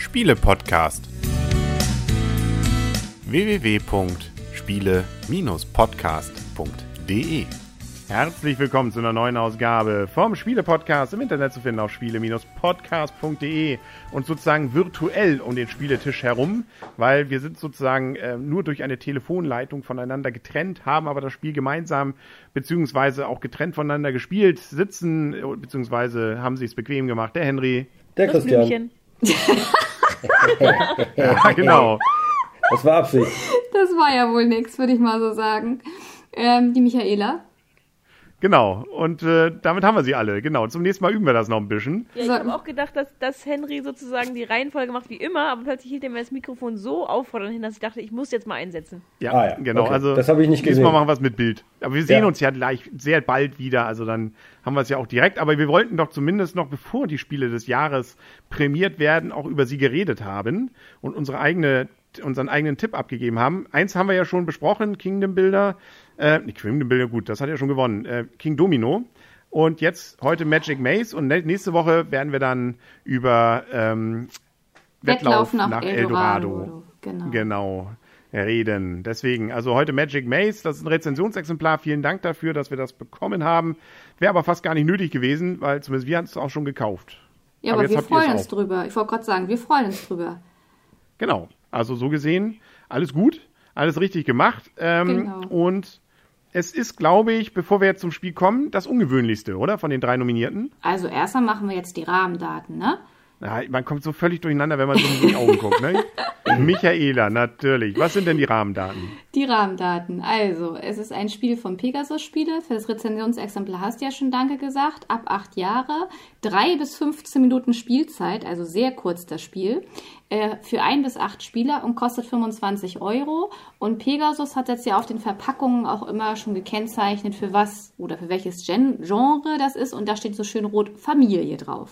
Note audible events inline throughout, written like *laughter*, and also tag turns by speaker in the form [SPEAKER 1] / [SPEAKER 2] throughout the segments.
[SPEAKER 1] Spiele-Podcast. www.spiele-podcast.de Herzlich willkommen zu einer neuen Ausgabe vom Spiele-Podcast im Internet zu finden auf spiele-podcast.de und sozusagen virtuell um den Spieletisch herum, weil wir sind sozusagen äh, nur durch eine Telefonleitung voneinander getrennt, haben aber das Spiel gemeinsam beziehungsweise auch getrennt voneinander gespielt, sitzen äh, beziehungsweise haben sie es bequem gemacht. Der Henry.
[SPEAKER 2] Der Christian.
[SPEAKER 1] Ja, genau.
[SPEAKER 2] Das war Absicht.
[SPEAKER 3] Das war ja wohl nichts, würde ich mal so sagen. Ähm, die Michaela.
[SPEAKER 1] Genau, und äh, damit haben wir sie alle. Genau, zum nächsten Mal üben wir das noch ein bisschen.
[SPEAKER 4] Ja, ich habe auch gedacht, dass, dass Henry sozusagen die Reihenfolge macht wie immer, aber plötzlich hielt er mir das Mikrofon so auffordernd hin, dass ich dachte, ich muss jetzt mal einsetzen.
[SPEAKER 1] Ja, ah, ja. genau.
[SPEAKER 2] Okay.
[SPEAKER 1] Also
[SPEAKER 2] das habe ich nicht gesehen.
[SPEAKER 1] Diesmal machen wir es mit Bild. Aber wir sehen
[SPEAKER 2] Ja.
[SPEAKER 1] uns ja gleich sehr bald wieder, also dann haben wir es ja auch direkt. Aber wir wollten doch zumindest noch, bevor die Spiele des Jahres prämiert werden, auch über sie geredet haben und unsere eigene, unseren eigenen Tipp abgegeben haben. Eins haben wir ja schon besprochen, Kingdom Builder. Äh, nicht Kingdom Builder, gut, das hat ja schon gewonnen. Äh, King Domino. Und jetzt heute Magic Maze und nä- nächste Woche werden wir dann über ähm, Wettlauf nach, Eldorado.
[SPEAKER 3] Genau.
[SPEAKER 1] Genau, reden. Deswegen, also heute Magic Maze, das ist ein Rezensionsexemplar. Vielen Dank dafür, dass wir das bekommen haben. Wäre aber fast gar nicht nötig gewesen, weil zumindest wir haben es auch schon gekauft.
[SPEAKER 3] Ja,
[SPEAKER 1] Aber
[SPEAKER 3] aber, wir freuen uns drüber. Ich wollte gerade sagen, wir freuen uns drüber.
[SPEAKER 1] Genau, also so gesehen, alles gut, alles richtig gemacht. Ähm,
[SPEAKER 3] Genau.
[SPEAKER 1] Und es ist, glaube ich, bevor wir jetzt zum Spiel kommen, das Ungewöhnlichste, oder? Von den drei Nominierten.
[SPEAKER 3] Also erstmal machen wir jetzt die Rahmendaten, ne?
[SPEAKER 1] Ja, man kommt so völlig durcheinander, wenn man so in die Augen guckt. Ne? *laughs* Michaela, natürlich. Was sind denn die Rahmendaten?
[SPEAKER 3] Die Rahmendaten. Also, es ist ein Spiel von Pegasus Spiele. Für das Rezensionsexemplar hast du ja schon Danke gesagt. Ab acht Jahre. Drei bis 15 Minuten Spielzeit, also sehr kurz das Spiel. Äh, für ein bis acht Spieler und kostet 25 Euro. Und Pegasus hat jetzt ja auf den Verpackungen auch immer schon gekennzeichnet, für was oder für welches Gen Genre das ist. Und da steht so schön rot Familie drauf.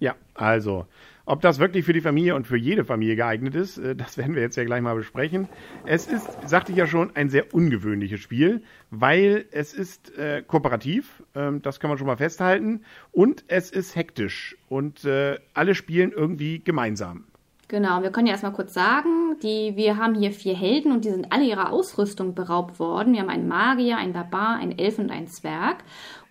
[SPEAKER 1] Ja, also, ob das wirklich für die Familie und für jede Familie geeignet ist, äh, das werden wir jetzt ja gleich mal besprechen. Es ist, sagte ich ja schon, ein sehr ungewöhnliches Spiel, weil es ist äh, kooperativ, ähm, das kann man schon mal festhalten, und es ist hektisch und äh, alle spielen irgendwie gemeinsam.
[SPEAKER 3] Genau, wir können ja erstmal kurz sagen, die, wir haben hier vier Helden und die sind alle ihrer Ausrüstung beraubt worden. Wir haben einen Magier, einen Barbar, einen Elf und einen Zwerg.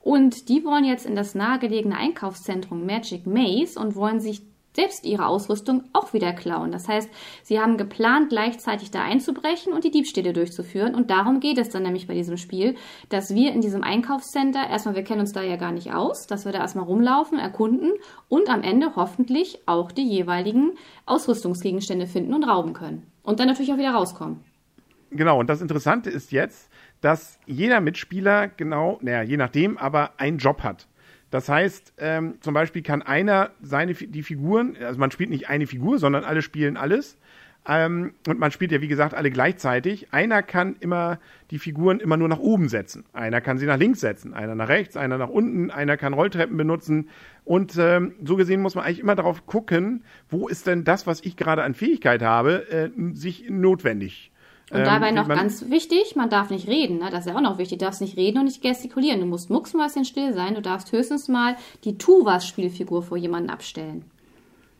[SPEAKER 3] Und die wollen jetzt in das nahegelegene Einkaufszentrum Magic Maze und wollen sich selbst ihre Ausrüstung auch wieder klauen. Das heißt, sie haben geplant, gleichzeitig da einzubrechen und die Diebstähle durchzuführen. Und darum geht es dann nämlich bei diesem Spiel, dass wir in diesem Einkaufscenter, erstmal, wir kennen uns da ja gar nicht aus, dass wir da erstmal rumlaufen, erkunden und am Ende hoffentlich auch die jeweiligen Ausrüstungsgegenstände finden und rauben können. Und dann natürlich auch wieder rauskommen.
[SPEAKER 1] Genau, und das Interessante ist jetzt, dass jeder Mitspieler genau, naja, je nachdem, aber einen Job hat. Das heißt, ähm, zum Beispiel kann einer seine die Figuren, also man spielt nicht eine Figur, sondern alle spielen alles. Ähm, und man spielt ja, wie gesagt, alle gleichzeitig. Einer kann immer die Figuren immer nur nach oben setzen. Einer kann sie nach links setzen, einer nach rechts, einer nach unten, einer kann Rolltreppen benutzen. Und ähm, so gesehen muss man eigentlich immer darauf gucken, wo ist denn das, was ich gerade an Fähigkeit habe, äh, sich notwendig.
[SPEAKER 3] Und
[SPEAKER 1] Ähm,
[SPEAKER 3] dabei noch ganz wichtig, man darf nicht reden, ne? das ist ja auch noch wichtig, du darfst nicht reden und nicht gestikulieren. Du musst mucksmäuschen still sein, du darfst höchstens mal die Tuvas-Spielfigur vor jemanden abstellen.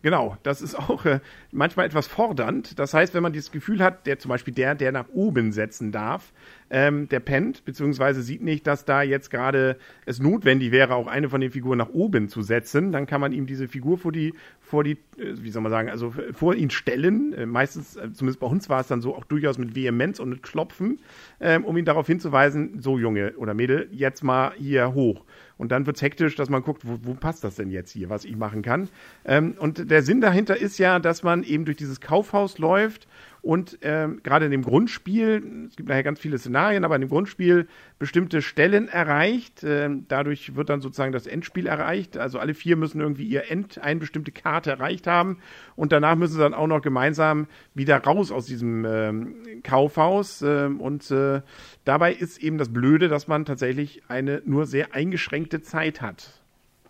[SPEAKER 1] Genau, das ist auch äh, manchmal etwas fordernd. Das heißt, wenn man dieses Gefühl hat, der zum Beispiel der, der nach oben setzen darf, ähm, der pennt, beziehungsweise sieht nicht, dass da jetzt gerade es notwendig wäre, auch eine von den Figuren nach oben zu setzen, dann kann man ihm diese Figur vor die, vor die, äh, wie soll man sagen, also vor ihn stellen. Äh, meistens, äh, zumindest bei uns war es dann so, auch durchaus mit Vehemenz und mit Klopfen, ähm, um ihn darauf hinzuweisen, so Junge oder Mädel, jetzt mal hier hoch. Und dann wird's hektisch, dass man guckt, wo, wo passt das denn jetzt hier, was ich machen kann. Ähm, und der Sinn dahinter ist ja, dass man eben durch dieses Kaufhaus läuft und ähm, gerade in dem Grundspiel, es gibt nachher ganz viele Szenarien, aber in dem Grundspiel bestimmte Stellen erreicht. Ähm, dadurch wird dann sozusagen das Endspiel erreicht. Also alle vier müssen irgendwie ihr End, eine bestimmte Karte erreicht haben. Und danach müssen sie dann auch noch gemeinsam wieder raus aus diesem ähm, Kaufhaus. Ähm, und äh, dabei ist eben das Blöde, dass man tatsächlich eine nur sehr eingeschränkte Zeit hat.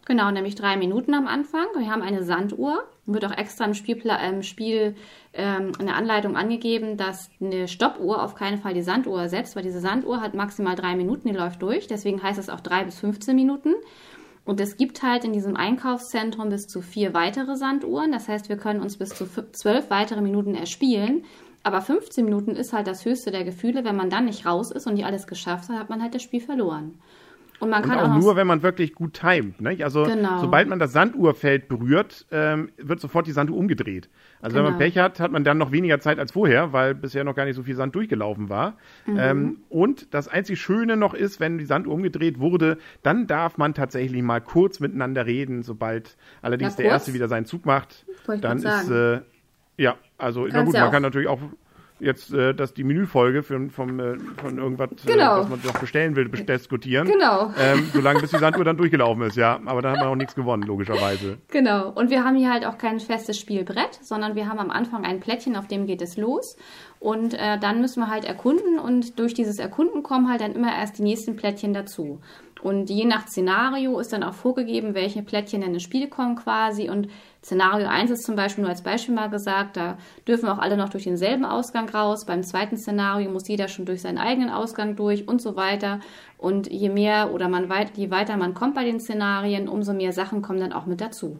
[SPEAKER 3] Genau, nämlich drei Minuten am Anfang. Wir haben eine Sanduhr. Wird auch extra im, Spielpla im Spiel ähm, in Anleitung angegeben, dass eine Stoppuhr auf keinen Fall die Sanduhr ersetzt, weil diese Sanduhr hat maximal drei Minuten, die läuft durch. Deswegen heißt es auch drei bis 15 Minuten. Und es gibt halt in diesem Einkaufszentrum bis zu vier weitere Sanduhren. Das heißt, wir können uns bis zu zwölf weitere Minuten erspielen. Aber 15 Minuten ist halt das höchste der Gefühle. Wenn man dann nicht raus ist und nicht alles geschafft hat, hat man halt das Spiel verloren.
[SPEAKER 1] Und man kann und auch, auch nur, wenn man wirklich gut timet. Ne? Also genau. sobald man das Sanduhrfeld berührt, ähm, wird sofort die Sanduhr umgedreht. Also genau. wenn man genau. Pech hat, hat man dann noch weniger Zeit als vorher, weil bisher noch gar nicht so viel Sand durchgelaufen war. Mhm. Ähm, und das einzig Schöne noch ist, wenn die Sanduhr umgedreht wurde, dann darf man tatsächlich mal kurz miteinander reden, sobald allerdings der Erste wieder seinen Zug macht. Dann ist, äh, ja, also Kannst na gut, man kann natürlich auch jetzt äh, dass die Menüfolge für, vom, äh, von irgendwas, äh, genau. äh, was man noch bestellen will, diskutieren. Genau. Ähm, solange bis die Sanduhr dann durchgelaufen ist, ja. Aber dann hat man auch nichts gewonnen, logischerweise.
[SPEAKER 3] Genau. Und wir haben hier halt auch kein festes Spielbrett, sondern wir haben am Anfang ein Plättchen, auf dem geht es los. Und äh, dann müssen wir halt erkunden und durch dieses Erkunden kommen halt dann immer erst die nächsten Plättchen dazu. Und je nach Szenario ist dann auch vorgegeben, welche Plättchen in das Spiel kommen quasi. Und Szenario 1 ist zum Beispiel nur als Beispiel mal gesagt, da dürfen auch alle noch durch denselben Ausgang raus. Beim zweiten Szenario muss jeder schon durch seinen eigenen Ausgang durch und so weiter. Und je mehr oder man weit, je weiter man kommt bei den Szenarien, umso mehr Sachen kommen dann auch mit dazu.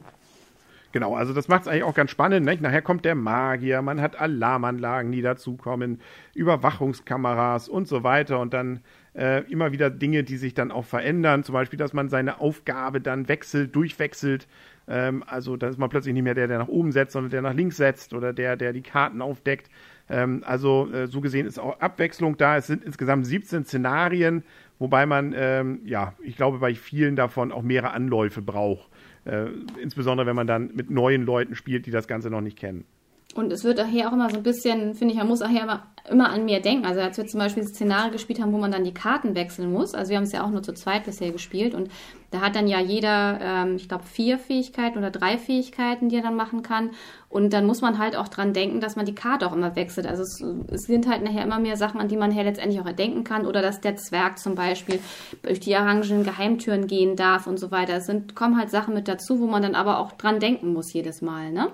[SPEAKER 1] Genau, also das macht es eigentlich auch ganz spannend. Nicht? Nachher kommt der Magier, man hat Alarmanlagen, die dazukommen, Überwachungskameras und so weiter. Und dann äh, immer wieder Dinge, die sich dann auch verändern. Zum Beispiel, dass man seine Aufgabe dann wechselt, durchwechselt. Ähm, also, da ist man plötzlich nicht mehr der, der nach oben setzt, sondern der nach links setzt oder der, der die Karten aufdeckt. Ähm, also, äh, so gesehen ist auch Abwechslung da. Es sind insgesamt 17 Szenarien, wobei man, ähm, ja, ich glaube, bei vielen davon auch mehrere Anläufe braucht. Äh, insbesondere, wenn man dann mit neuen Leuten spielt, die das Ganze noch nicht kennen.
[SPEAKER 3] Und es wird daher auch immer so ein bisschen, finde ich, man muss daher immer, immer an mehr denken. Also als wir zum Beispiel Szenarien gespielt haben, wo man dann die Karten wechseln muss, also wir haben es ja auch nur zu zweit bisher gespielt und da hat dann ja jeder, ähm, ich glaube, vier Fähigkeiten oder drei Fähigkeiten, die er dann machen kann. Und dann muss man halt auch dran denken, dass man die Karte auch immer wechselt. Also es, es sind halt nachher immer mehr Sachen, an die man her letztendlich auch erdenken kann. Oder dass der Zwerg zum Beispiel durch die orangen Geheimtüren gehen darf und so weiter. Es sind, kommen halt Sachen mit dazu, wo man dann aber auch dran denken muss jedes Mal, ne?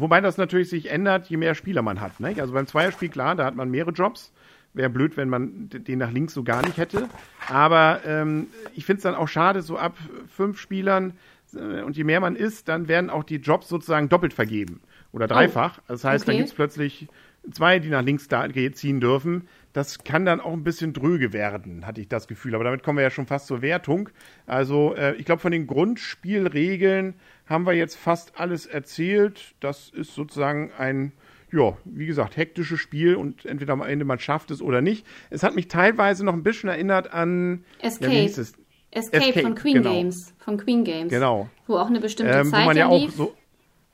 [SPEAKER 1] Wobei das natürlich sich ändert, je mehr Spieler man hat. Ne? Also beim Zweierspiel, klar, da hat man mehrere Jobs. Wäre blöd, wenn man den nach links so gar nicht hätte. Aber ähm, ich finde es dann auch schade, so ab fünf Spielern äh, und je mehr man ist, dann werden auch die Jobs sozusagen doppelt vergeben. Oder oh. dreifach. Oh. Das heißt, okay. dann gibt es plötzlich zwei, die nach links da ziehen dürfen. Das kann dann auch ein bisschen dröge werden, hatte ich das Gefühl. Aber damit kommen wir ja schon fast zur Wertung. Also äh, ich glaube, von den Grundspielregeln haben wir jetzt fast alles erzählt. Das ist sozusagen ein, ja, wie gesagt, hektisches Spiel und entweder am Ende man schafft es oder nicht. Es hat mich teilweise noch ein bisschen erinnert an
[SPEAKER 3] Escape. Ja, Escape, Escape, von Queen genau. Games. Von Queen Games.
[SPEAKER 1] Genau.
[SPEAKER 3] Wo auch eine bestimmte ähm, Zeit
[SPEAKER 1] wo man ja auch so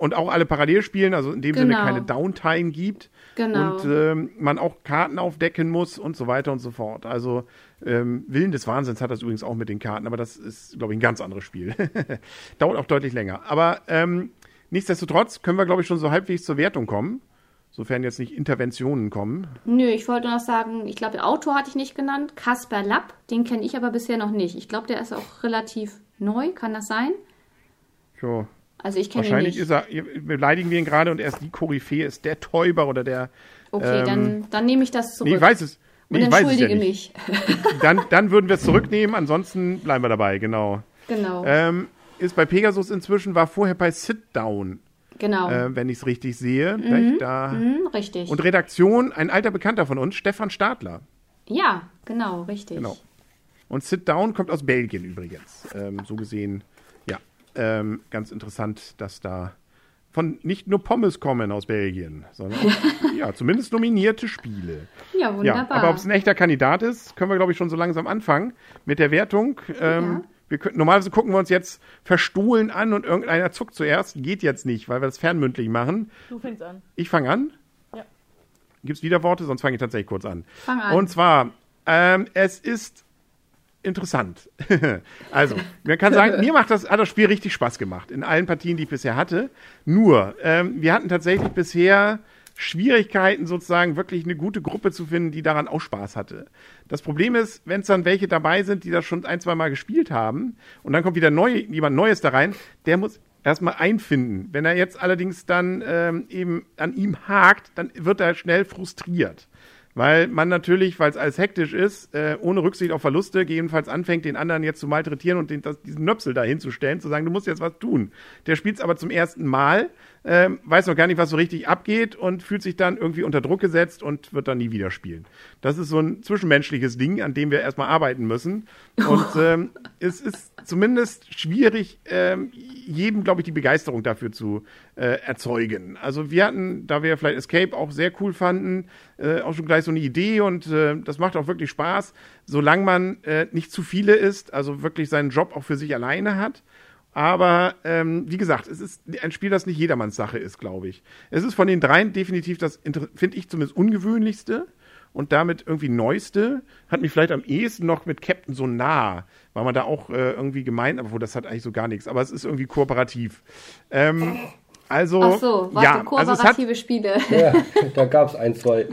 [SPEAKER 1] und auch alle parallel spielen, also in dem genau. Sinne keine Downtime gibt. Genau. Und ähm, man auch Karten aufdecken muss und so weiter und so fort. Also ähm, Willen des Wahnsinns hat das übrigens auch mit den Karten, aber das ist, glaube ich, ein ganz anderes Spiel. *laughs* Dauert auch deutlich länger. Aber ähm, nichtsdestotrotz können wir, glaube ich, schon so halbwegs zur Wertung kommen. Sofern jetzt nicht Interventionen kommen.
[SPEAKER 3] Nö, ich wollte noch sagen, ich glaube, Autor hatte ich nicht genannt. Kasper Lapp, den kenne ich aber bisher noch nicht. Ich glaube, der ist auch relativ neu, kann das sein?
[SPEAKER 1] Ja. Also ich kenne ihn nicht. Wahrscheinlich ist er, beleidigen wir ihn gerade und er ist die Koryphäe, ist der Täuber oder der.
[SPEAKER 3] Okay, ähm, dann, dann nehme ich das zurück.
[SPEAKER 1] Nee, ich weiß es. Nee, und entschuldige ja mich. *laughs* dann, dann würden wir es zurücknehmen, ansonsten bleiben wir dabei, genau.
[SPEAKER 3] Genau.
[SPEAKER 1] Ähm, ist bei Pegasus inzwischen, war vorher bei Sit Down.
[SPEAKER 3] Genau.
[SPEAKER 1] Äh, wenn ich es richtig sehe. Mhm. Da.
[SPEAKER 3] Mhm, richtig.
[SPEAKER 1] Und Redaktion, ein alter Bekannter von uns, Stefan Stadler.
[SPEAKER 3] Ja, genau, richtig. Genau.
[SPEAKER 1] Und Sit Down kommt aus Belgien übrigens. Ähm, so gesehen, ähm, ganz interessant, dass da von nicht nur Pommes kommen aus Belgien, sondern auch, *laughs* ja, zumindest nominierte Spiele.
[SPEAKER 3] Ja, wunderbar.
[SPEAKER 1] Ja, aber ob es ein echter Kandidat ist, können wir, glaube ich, schon so langsam anfangen mit der Wertung. Ähm, ja. wir können, normalerweise gucken wir uns jetzt verstohlen an und irgendeiner zuckt zuerst. Geht jetzt nicht, weil wir das fernmündlich machen.
[SPEAKER 4] Du fängst an.
[SPEAKER 1] Ich fange an?
[SPEAKER 4] Ja.
[SPEAKER 1] Gibt es wieder Worte? Sonst fange ich tatsächlich kurz an.
[SPEAKER 3] Fang an.
[SPEAKER 1] Und zwar, ähm, es ist interessant. *laughs* also, man kann sagen, *laughs* mir macht das, hat das Spiel richtig Spaß gemacht, in allen Partien, die ich bisher hatte. Nur, ähm, wir hatten tatsächlich bisher Schwierigkeiten, sozusagen wirklich eine gute Gruppe zu finden, die daran auch Spaß hatte. Das Problem ist, wenn es dann welche dabei sind, die das schon ein, zwei Mal gespielt haben, und dann kommt wieder neu, jemand Neues da rein, der muss erstmal einfinden. Wenn er jetzt allerdings dann ähm, eben an ihm hakt, dann wird er schnell frustriert weil man natürlich, weil es alles hektisch ist, äh, ohne Rücksicht auf Verluste, gegebenenfalls anfängt, den anderen jetzt zu malträtieren und den, das, diesen Nöpsel da hinzustellen, zu sagen, du musst jetzt was tun. Der spielt es aber zum ersten Mal, äh, weiß noch gar nicht, was so richtig abgeht und fühlt sich dann irgendwie unter Druck gesetzt und wird dann nie wieder spielen. Das ist so ein zwischenmenschliches Ding, an dem wir erstmal arbeiten müssen. Und *laughs* ähm, es ist zumindest schwierig, ähm, jedem, glaube ich, die Begeisterung dafür zu äh, erzeugen. Also wir hatten, da wir vielleicht Escape auch sehr cool fanden, äh, auch schon gleich so eine Idee und äh, das macht auch wirklich Spaß, solange man äh, nicht zu viele ist, also wirklich seinen Job auch für sich alleine hat. Aber ähm, wie gesagt, es ist ein Spiel, das nicht jedermanns Sache ist, glaube ich. Es ist von den dreien definitiv das, finde ich zumindest ungewöhnlichste und damit irgendwie neueste. Hat mich vielleicht am ehesten noch mit Captain so nah, weil man da auch äh, irgendwie gemeint, aber das hat eigentlich so gar nichts. Aber es ist irgendwie kooperativ. Ähm, also,
[SPEAKER 3] Ach so, warte, ja, kooperative also hat, Spiele.
[SPEAKER 2] Ja, da gab es ein, zwei.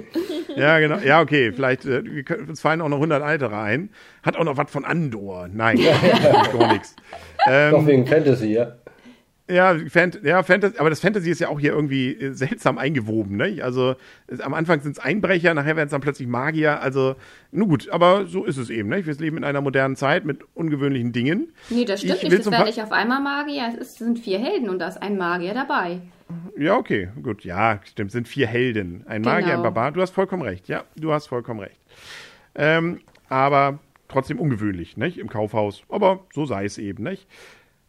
[SPEAKER 1] Ja, genau. Ja, okay, vielleicht, äh, uns fallen auch noch 100 alte ein. Hat auch noch was von Andor. Nein, gar nichts.
[SPEAKER 2] Ähm, Doch wegen Fantasy, ja.
[SPEAKER 1] Ja, Fant ja, Fantasy, aber das Fantasy ist ja auch hier irgendwie äh, seltsam eingewoben, ne? Also es, am Anfang sind es Einbrecher, nachher werden es dann plötzlich Magier. Also, nun gut, aber so ist es eben, ne? Wir leben in einer modernen Zeit mit ungewöhnlichen Dingen.
[SPEAKER 3] Nee, das stimmt ich nicht. Es werden nicht auf einmal Magier. Es sind vier Helden und da ist ein Magier dabei.
[SPEAKER 1] Ja, okay, gut. Ja, stimmt. Es sind vier Helden. Ein Magier, genau. ein Barbar. Du hast vollkommen recht. Ja, du hast vollkommen recht. Ähm, aber trotzdem ungewöhnlich, nicht? Im Kaufhaus. Aber so sei es eben, nicht?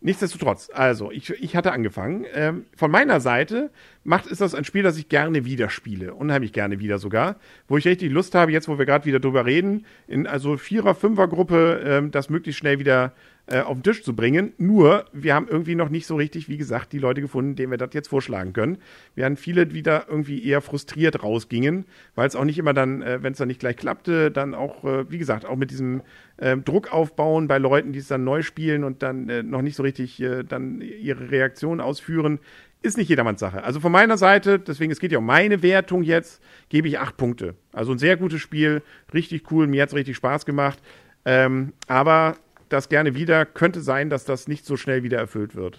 [SPEAKER 1] Nichtsdestotrotz, also ich, ich hatte angefangen. Ähm, von meiner Seite macht ist das ein Spiel, das ich gerne wieder spiele, unheimlich gerne wieder sogar, wo ich richtig Lust habe, jetzt wo wir gerade wieder drüber reden, in also Vierer, Fünfer Gruppe ähm, das möglichst schnell wieder äh, auf den Tisch zu bringen. Nur, wir haben irgendwie noch nicht so richtig, wie gesagt, die Leute gefunden, denen wir das jetzt vorschlagen können. Wir haben viele, die da irgendwie eher frustriert rausgingen, weil es auch nicht immer dann, äh, wenn es dann nicht gleich klappte, dann auch, äh, wie gesagt, auch mit diesem äh, Druck aufbauen bei Leuten, die es dann neu spielen und dann äh, noch nicht so richtig äh, dann ihre Reaktion ausführen, ist nicht jedermanns Sache. Also von meiner Seite, deswegen, es geht ja um meine Wertung jetzt, gebe ich acht Punkte. Also ein sehr gutes Spiel, richtig cool, mir hat es richtig Spaß gemacht. Ähm, aber das gerne wieder. Könnte sein, dass das nicht so schnell wieder erfüllt wird.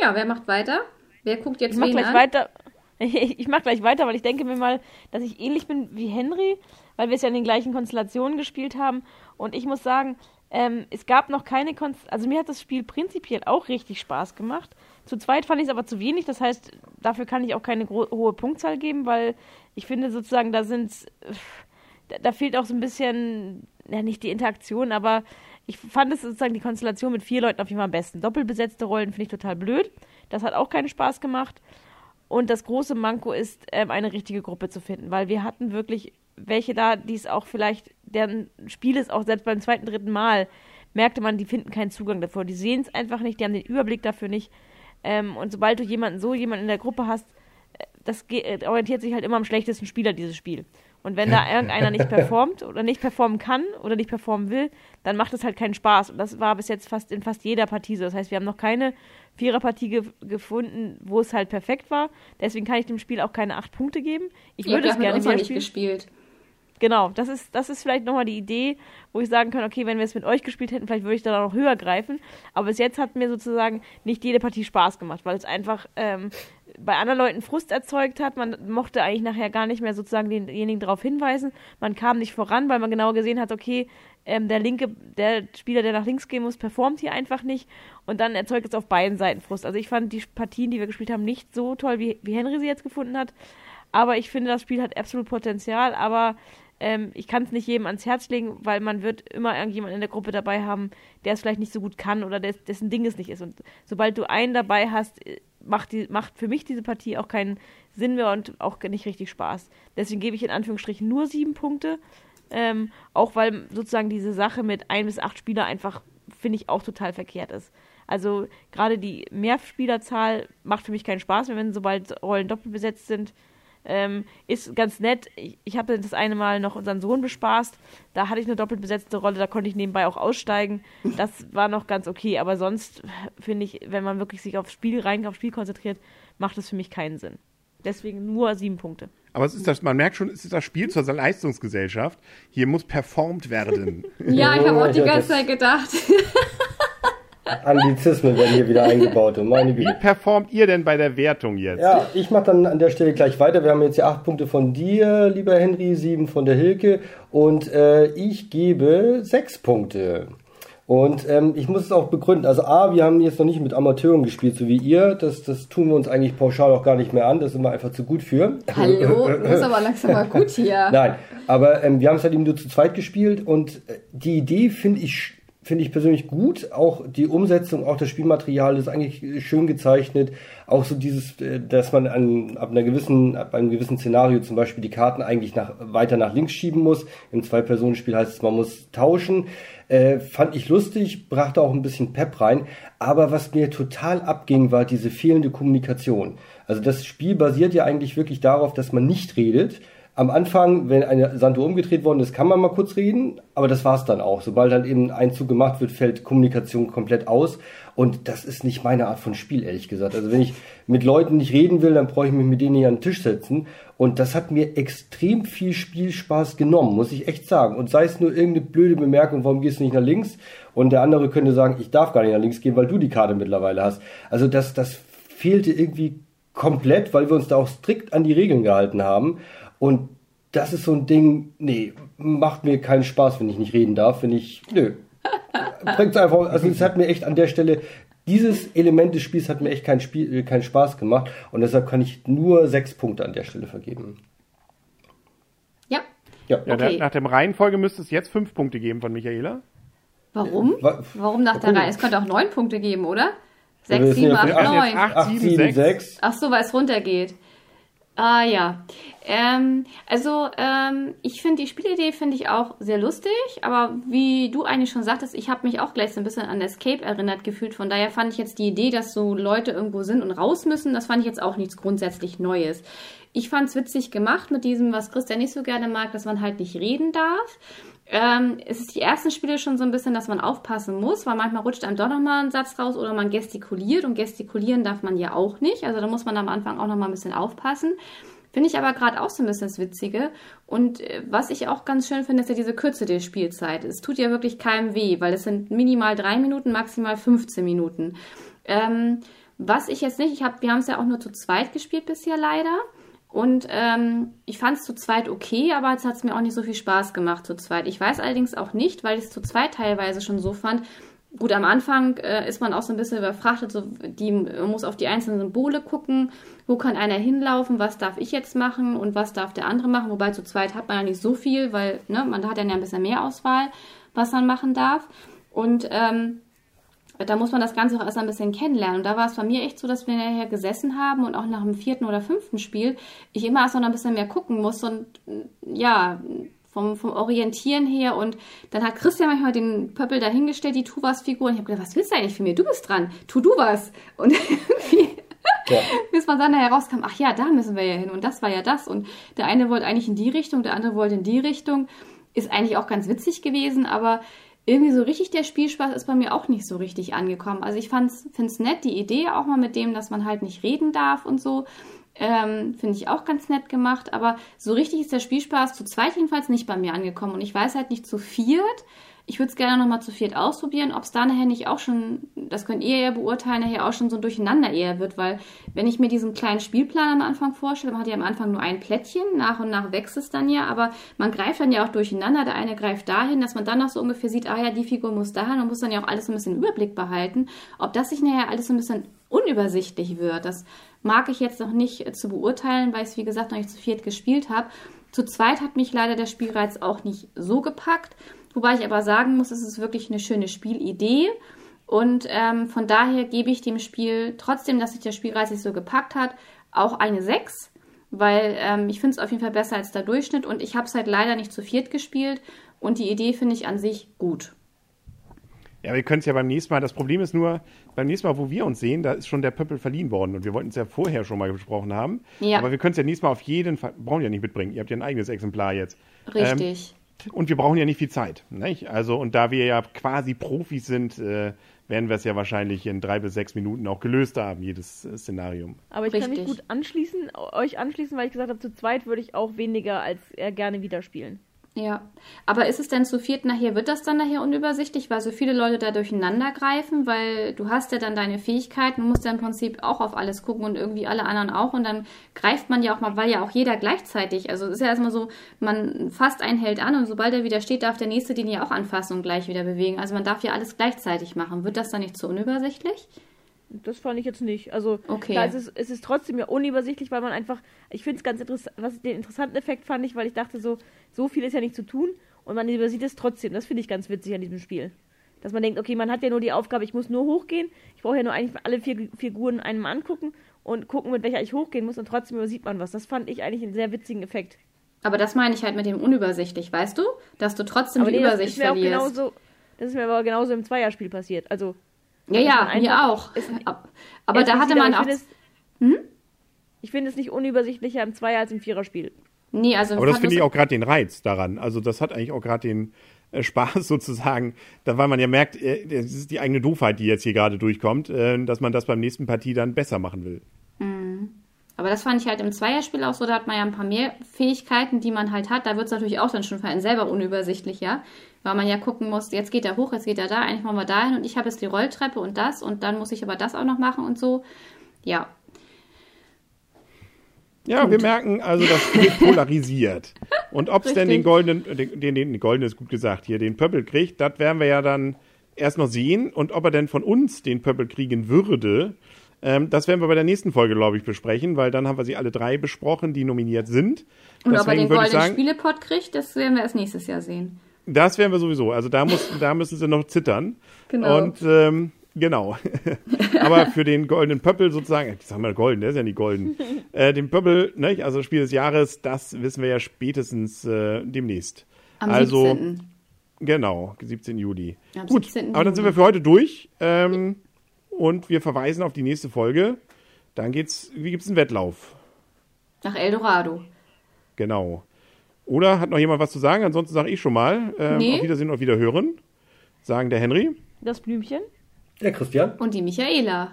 [SPEAKER 3] Ja, wer macht weiter? Wer guckt jetzt
[SPEAKER 4] ich mach gleich an? weiter. *laughs* Ich mache gleich weiter, weil ich denke mir mal, dass ich ähnlich bin wie Henry, weil wir es ja in den gleichen Konstellationen gespielt haben. Und ich muss sagen, ähm, es gab noch keine Konstellation. Also mir hat das Spiel prinzipiell auch richtig Spaß gemacht. Zu zweit fand ich es aber zu wenig. Das heißt, dafür kann ich auch keine hohe Punktzahl geben, weil ich finde sozusagen, da sind da, da fehlt auch so ein bisschen ja, nicht die Interaktion, aber ich fand es sozusagen die Konstellation mit vier Leuten auf jeden Fall am besten. Doppelbesetzte Rollen finde ich total blöd. Das hat auch keinen Spaß gemacht. Und das große Manko ist, ähm, eine richtige Gruppe zu finden, weil wir hatten wirklich welche da, die es auch vielleicht, deren Spiel ist auch selbst beim zweiten, dritten Mal, merkte man, die finden keinen Zugang davor. Die sehen es einfach nicht, die haben den Überblick dafür nicht. Ähm, und sobald du jemanden so, jemanden in der Gruppe hast, äh, das äh, orientiert sich halt immer am schlechtesten Spieler, dieses Spiel. Und wenn da irgendeiner nicht *laughs* performt oder nicht performen kann oder nicht performen will, dann macht es halt keinen Spaß. Und das war bis jetzt fast in fast jeder Partie so. Das heißt, wir haben noch keine Viererpartie ge gefunden, wo es halt perfekt war. Deswegen kann ich dem Spiel auch keine acht Punkte geben. Ich ja, würde es gerne
[SPEAKER 3] wieder spielen. gespielt.
[SPEAKER 4] Genau, das ist, das ist vielleicht nochmal die Idee, wo ich sagen kann, okay, wenn wir es mit euch gespielt hätten, vielleicht würde ich da noch höher greifen. Aber bis jetzt hat mir sozusagen nicht jede Partie Spaß gemacht, weil es einfach ähm, bei anderen Leuten Frust erzeugt hat. Man mochte eigentlich nachher gar nicht mehr sozusagen denjenigen darauf hinweisen. Man kam nicht voran, weil man genau gesehen hat, okay, ähm, der linke, der Spieler, der nach links gehen muss, performt hier einfach nicht. Und dann erzeugt es auf beiden Seiten Frust. Also ich fand die Partien, die wir gespielt haben, nicht so toll, wie, wie Henry sie jetzt gefunden hat. Aber ich finde, das Spiel hat absolut Potenzial. Aber ähm, ich kann es nicht jedem ans Herz legen, weil man wird immer irgendjemanden in der Gruppe dabei haben, der es vielleicht nicht so gut kann oder des, dessen Ding es nicht ist. Und sobald du einen dabei hast, äh, macht, die, macht für mich diese Partie auch keinen Sinn mehr und auch nicht richtig Spaß. Deswegen gebe ich in Anführungsstrichen nur sieben Punkte. Ähm, auch weil sozusagen diese Sache mit ein bis acht Spieler einfach, finde ich, auch total verkehrt ist. Also gerade die Mehrspielerzahl macht für mich keinen Spaß mehr, wenn sobald Rollen doppelt besetzt sind. Ähm, ist ganz nett. Ich, ich habe das eine Mal noch unseren Sohn bespaßt. Da hatte ich eine doppelt besetzte Rolle, da konnte ich nebenbei auch aussteigen. Das war noch ganz okay, aber sonst finde ich, wenn man wirklich sich aufs Spiel rein, aufs Spiel konzentriert, macht das für mich keinen Sinn. Deswegen nur sieben Punkte.
[SPEAKER 1] Aber es ist das, man merkt schon, es ist das Spiel zur Leistungsgesellschaft. Hier muss performt werden. *laughs*
[SPEAKER 3] ja, ich habe auch die ganze Zeit gedacht. *laughs*
[SPEAKER 2] Anglizismen werden hier wieder eingebaut. Und meine
[SPEAKER 1] Wie performt ihr denn bei der Wertung jetzt?
[SPEAKER 2] Ja, ich mache dann an der Stelle gleich weiter. Wir haben jetzt ja acht Punkte von dir, lieber Henry, sieben von der Hilke und äh, ich gebe sechs Punkte. Und ähm, ich muss es auch begründen. Also A, wir haben jetzt noch nicht mit Amateuren gespielt, so wie ihr. Das, das tun wir uns eigentlich pauschal auch gar nicht mehr an. Das sind wir einfach zu gut für.
[SPEAKER 3] Hallo, *laughs* du bist aber langsam mal gut hier.
[SPEAKER 2] Nein, aber ähm, wir haben es halt eben nur zu zweit gespielt und äh, die Idee finde ich finde ich persönlich gut. Auch die Umsetzung, auch das Spielmaterial ist eigentlich schön gezeichnet. Auch so dieses, äh, dass man an, ab einer gewissen, ab einem gewissen Szenario zum Beispiel die Karten eigentlich nach, weiter nach links schieben muss. Im Zwei-Personen-Spiel heißt es, man muss tauschen. Äh, fand ich lustig, brachte auch ein bisschen Pep rein. Aber was mir total abging, war diese fehlende Kommunikation. Also das Spiel basiert ja eigentlich wirklich darauf, dass man nicht redet am Anfang, wenn eine Sanduhr umgedreht worden ist, kann man mal kurz reden, aber das war's dann auch. Sobald dann eben ein Zug gemacht wird, fällt Kommunikation komplett aus. Und das ist nicht meine Art von Spiel, ehrlich gesagt. Also wenn ich mit Leuten nicht reden will, dann brauche ich mich mit denen nicht an den Tisch setzen. Und das hat mir extrem viel Spielspaß genommen, muss ich echt sagen. Und sei es nur irgendeine blöde Bemerkung, warum gehst du nicht nach links? Und der andere könnte sagen, ich darf gar nicht nach links gehen, weil du die Karte mittlerweile hast. Also das, das fehlte irgendwie komplett, weil wir uns da auch strikt an die Regeln gehalten haben. Und das ist so ein Ding, nee, macht mir keinen Spaß, wenn ich nicht reden darf, wenn ich, nö. *laughs* Bringt's einfach, also es hat mir echt an der Stelle, dieses Element des Spiels hat mir echt keinen, Spiel, äh, keinen Spaß gemacht und deshalb kann ich nur sechs Punkte an der Stelle vergeben.
[SPEAKER 3] Ja.
[SPEAKER 1] Ja, ja okay. nach dem Reihenfolge müsste es jetzt fünf Punkte geben von Michaela.
[SPEAKER 3] Warum? Warum nach der Reihe? Es könnte auch neun Punkte geben, oder? Sechs, sieben, acht, neun.
[SPEAKER 2] Acht, sieben, sechs.
[SPEAKER 3] Ach so, weil es runtergeht. Ah ja. Ähm, also ähm, ich finde die Spielidee finde ich auch sehr lustig, aber wie du eigentlich schon sagtest, ich habe mich auch gleich so ein bisschen an Escape erinnert gefühlt. Von daher fand ich jetzt die Idee, dass so Leute irgendwo sind und raus müssen, das fand ich jetzt auch nichts grundsätzlich Neues. Ich fand es witzig gemacht mit diesem, was Christian nicht so gerne mag, dass man halt nicht reden darf. Ähm, es ist die ersten Spiele schon so ein bisschen, dass man aufpassen muss, weil manchmal rutscht einem doch nochmal ein Satz raus oder man gestikuliert und gestikulieren darf man ja auch nicht. Also da muss man am Anfang auch nochmal ein bisschen aufpassen. Finde ich aber gerade auch so ein bisschen das Witzige. Und äh, was ich auch ganz schön finde, ist ja diese Kürze der Spielzeit. Es tut ja wirklich keinem weh, weil es sind minimal drei Minuten, maximal 15 Minuten. Ähm, was ich jetzt nicht, ich hab, wir haben es ja auch nur zu zweit gespielt bisher leider. Und ähm, ich fand es zu zweit okay, aber es hat mir auch nicht so viel Spaß gemacht zu zweit. Ich weiß allerdings auch nicht, weil ich es zu zweit teilweise schon so fand. Gut, am Anfang äh, ist man auch so ein bisschen überfrachtet, so die, man muss auf die einzelnen Symbole gucken, wo kann einer hinlaufen, was darf ich jetzt machen und was darf der andere machen. Wobei zu zweit hat man ja nicht so viel, weil ne, man hat ja ein bisschen mehr Auswahl, was man machen darf. Und ähm, da muss man das Ganze auch erst ein bisschen kennenlernen. Und da war es bei mir echt so, dass wir nachher gesessen haben und auch nach dem vierten oder fünften Spiel ich immer erst noch ein bisschen mehr gucken muss und ja, vom, vom Orientieren her. Und dann hat Christian manchmal den Pöppel dahingestellt, die Tu was-Figur. Und ich habe gedacht, was willst du eigentlich für mir? Du bist dran. Tu du was. Und *laughs* irgendwie. Ja. Bis man dann herauskam, ach ja, da müssen wir ja hin und das war ja das. Und der eine wollte eigentlich in die Richtung, der andere wollte in die Richtung. Ist eigentlich auch ganz witzig gewesen, aber irgendwie so richtig der Spielspaß ist bei mir auch nicht so richtig angekommen. Also ich finde es nett, die Idee auch mal mit dem, dass man halt nicht reden darf und so. Ähm, Finde ich auch ganz nett gemacht, aber so richtig ist der Spielspaß zu zweit jedenfalls nicht bei mir angekommen. Und ich weiß halt nicht zu viert, ich würde es gerne nochmal zu viert ausprobieren, ob es da nachher nicht auch schon, das könnt ihr ja beurteilen, nachher auch schon so durcheinander eher wird, weil wenn ich mir diesen kleinen Spielplan am Anfang vorstelle, man hat ja am Anfang nur ein Plättchen, nach und nach wächst es dann ja, aber man greift dann ja auch durcheinander, der eine greift dahin, dass man dann noch so ungefähr sieht, ah ja, die Figur muss dahin und muss dann ja auch alles so ein bisschen Überblick behalten, ob das sich nachher alles so ein bisschen unübersichtlich wird. Das mag ich jetzt noch nicht zu beurteilen, weil ich es wie gesagt noch nicht zu viert gespielt habe. Zu zweit hat mich leider der Spielreiz auch nicht so gepackt. Wobei ich aber sagen muss, es ist wirklich eine schöne Spielidee. Und ähm, von daher gebe ich dem Spiel, trotzdem, dass sich der Spielreiz nicht so gepackt hat, auch eine 6. Weil ähm, ich finde es auf jeden Fall besser als der Durchschnitt. Und ich habe es halt leider nicht zu viert gespielt. Und die Idee finde ich an sich gut.
[SPEAKER 1] Ja, wir können es ja beim nächsten Mal. Das Problem ist nur, beim nächsten Mal, wo wir uns sehen, da ist schon der Pöppel verliehen worden. Und wir wollten es ja vorher schon mal besprochen haben. Ja. Aber wir können es ja nächstes Mal auf jeden Fall, brauchen ja nicht mitbringen. Ihr habt ja ein eigenes Exemplar jetzt.
[SPEAKER 3] Richtig. Ähm,
[SPEAKER 1] und wir brauchen ja nicht viel Zeit. Nicht? Also, und da wir ja quasi Profis sind, äh, werden wir es ja wahrscheinlich in drei bis sechs Minuten auch gelöst haben, jedes äh, Szenario.
[SPEAKER 4] Aber ich Richtig. kann mich gut anschließen, euch anschließen, weil ich gesagt habe, zu zweit würde ich auch weniger als eher gerne wieder spielen.
[SPEAKER 3] Ja, aber ist es denn zu viert nachher, wird das dann nachher unübersichtlich, weil so viele Leute da durcheinander greifen, weil du hast ja dann deine Fähigkeiten, musst ja im Prinzip auch auf alles gucken und irgendwie alle anderen auch und dann greift man ja auch mal, weil ja auch jeder gleichzeitig, also es ist ja erstmal so, man fasst einen Held an und sobald er wieder steht, darf der nächste den ja auch anfassen und gleich wieder bewegen. Also man darf ja alles gleichzeitig machen. Wird das dann nicht zu unübersichtlich?
[SPEAKER 4] Das fand ich jetzt nicht. Also
[SPEAKER 3] Okay.
[SPEAKER 4] klar, es, ist, es ist trotzdem ja unübersichtlich, weil man einfach, ich finde es ganz interessant, was den interessanten Effekt fand ich, weil ich dachte so, so viel ist ja nicht zu tun und man übersieht es trotzdem. Das finde ich ganz witzig an diesem Spiel. Dass man denkt, okay, man hat ja nur die Aufgabe, ich muss nur hochgehen, ich brauche ja nur eigentlich alle vier Figuren einem angucken und gucken, mit welcher ich hochgehen muss und trotzdem übersieht man was. Das fand ich eigentlich einen sehr witzigen Effekt.
[SPEAKER 3] Aber das meine ich halt mit dem unübersichtlich, weißt du? Dass du trotzdem
[SPEAKER 4] Aber
[SPEAKER 3] die
[SPEAKER 4] nee, das
[SPEAKER 3] Übersicht
[SPEAKER 4] ist mir auch
[SPEAKER 3] verlierst.
[SPEAKER 4] genauso, das ist mir aber genauso im Zweierspiel passiert. Also
[SPEAKER 3] ja, ja,
[SPEAKER 4] einfach-
[SPEAKER 3] mir auch.
[SPEAKER 4] ist-
[SPEAKER 3] Ab- Aber da hatte man
[SPEAKER 4] ich
[SPEAKER 3] auch.
[SPEAKER 4] finde es- Ich finde es nicht unübersichtlicher im Zweier als im Viererspiel.
[SPEAKER 3] Nee, also
[SPEAKER 1] Aber das finde ich auch gerade den Reiz daran. Also das hat eigentlich auch gerade den äh, Spaß *laughs* sozusagen, da weil man ja merkt, äh, das ist die eigene Doofheit, die jetzt hier gerade durchkommt, äh, dass man das beim nächsten Partie dann besser machen will.
[SPEAKER 3] Aber das fand ich halt im Zweierspiel auch so, da hat man ja ein paar mehr Fähigkeiten, die man halt hat. Da wird es natürlich auch dann schon für einen selber unübersichtlicher, weil man ja gucken muss, jetzt geht er hoch, jetzt geht er da, eigentlich machen wir dahin und ich habe jetzt die Rolltreppe und das und dann muss ich aber das auch noch machen und so. Ja,
[SPEAKER 1] Ja, wir merken also, das Spiel *laughs* polarisiert. Und ob es denn den goldenen, den, den, den goldenen ist gut gesagt, hier den Pöppel kriegt, das werden wir ja dann erst noch sehen. Und ob er denn von uns den Pöppel kriegen würde, ähm, das werden wir bei der nächsten Folge, glaube ich, besprechen, weil dann haben wir sie alle drei besprochen, die nominiert sind.
[SPEAKER 3] und ob er
[SPEAKER 1] Deswegen
[SPEAKER 3] den goldenen Spielepot kriegt, das werden wir erst nächstes Jahr sehen.
[SPEAKER 1] Das werden wir sowieso. Also da, muss, da müssen sie noch zittern.
[SPEAKER 3] Genau.
[SPEAKER 1] Und ähm, genau. *laughs* Aber für den goldenen Pöppel sozusagen, ich sag mal golden, der ist ja nicht golden. *laughs* Äh, den Pöppel, ne, also Spiel des Jahres, das wissen wir ja spätestens äh, demnächst.
[SPEAKER 3] Am
[SPEAKER 1] also,
[SPEAKER 3] 17.
[SPEAKER 1] Genau, 17. Juli.
[SPEAKER 3] Am
[SPEAKER 1] Gut,
[SPEAKER 3] 17.
[SPEAKER 1] aber dann sind wir
[SPEAKER 3] Juli.
[SPEAKER 1] für heute durch. Ähm, und wir verweisen auf die nächste Folge. Dann geht's, wie gibt's einen Wettlauf?
[SPEAKER 3] Nach Eldorado.
[SPEAKER 1] Genau. Oder hat noch jemand was zu sagen? Ansonsten sage ich schon mal. Ähm,
[SPEAKER 3] Nee.
[SPEAKER 1] Auf Wiedersehen, auf Wiederhören. Sagen der Henry.
[SPEAKER 4] Das Blümchen.
[SPEAKER 2] Der Christian?
[SPEAKER 3] Und die Michaela.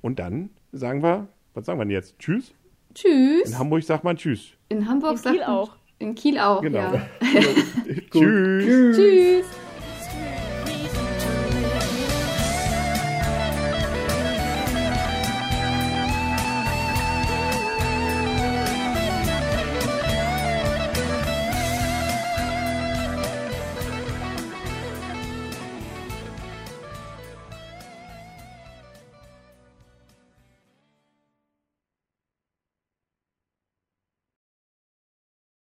[SPEAKER 1] Und dann sagen wir, was sagen wir denn jetzt? Tschüss.
[SPEAKER 3] Tschüss.
[SPEAKER 1] In Hamburg sagt man Tschüss.
[SPEAKER 3] In Hamburg
[SPEAKER 4] In
[SPEAKER 3] sagt
[SPEAKER 4] Kiel
[SPEAKER 3] man-
[SPEAKER 4] auch.
[SPEAKER 3] In Kiel auch,
[SPEAKER 1] Genau.
[SPEAKER 3] ja. *laughs*
[SPEAKER 1] Tschüss.
[SPEAKER 2] Tschüss.
[SPEAKER 3] Tschüss.